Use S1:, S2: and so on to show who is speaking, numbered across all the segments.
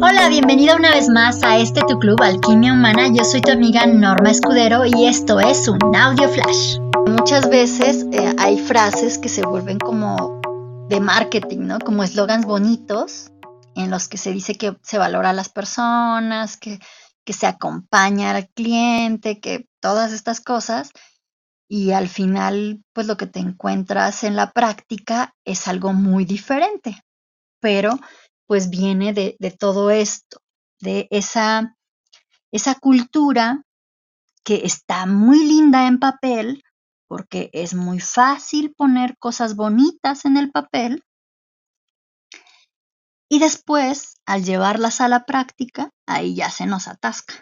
S1: Hola, bienvenida una vez más a este tu club Alquimia Humana. Yo soy tu amiga Norma Escudero y esto es un audio flash. Muchas veces eh, hay frases que se vuelven como de marketing, ¿no? Como eslogans bonitos en los que se dice que se valora a las personas, que, que se acompaña al cliente, que todas estas cosas. Y al final, pues lo que te encuentras en la práctica es algo muy diferente. Pero pues viene de, todo esto, de esa, esa cultura que está muy linda en papel, porque es muy fácil poner cosas bonitas en el papel, y después, al llevarlas a la práctica, ahí ya se nos atasca,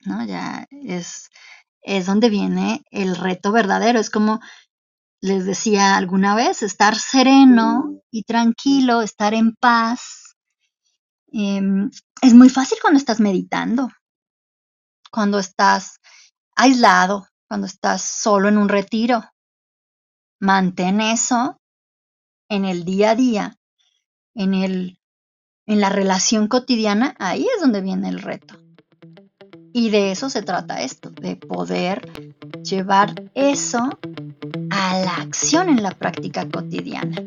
S1: ¿no? Ya es, es donde viene el reto verdadero, es como les decía alguna vez, estar sereno y tranquilo, estar en paz. Em, es muy fácil cuando estás meditando, cuando estás aislado, cuando estás solo en un retiro. Mantén eso en el día a día, en, el, en la relación cotidiana, ahí es donde viene el reto. Y de eso se trata esto, de poder llevar eso a la acción en la práctica cotidiana.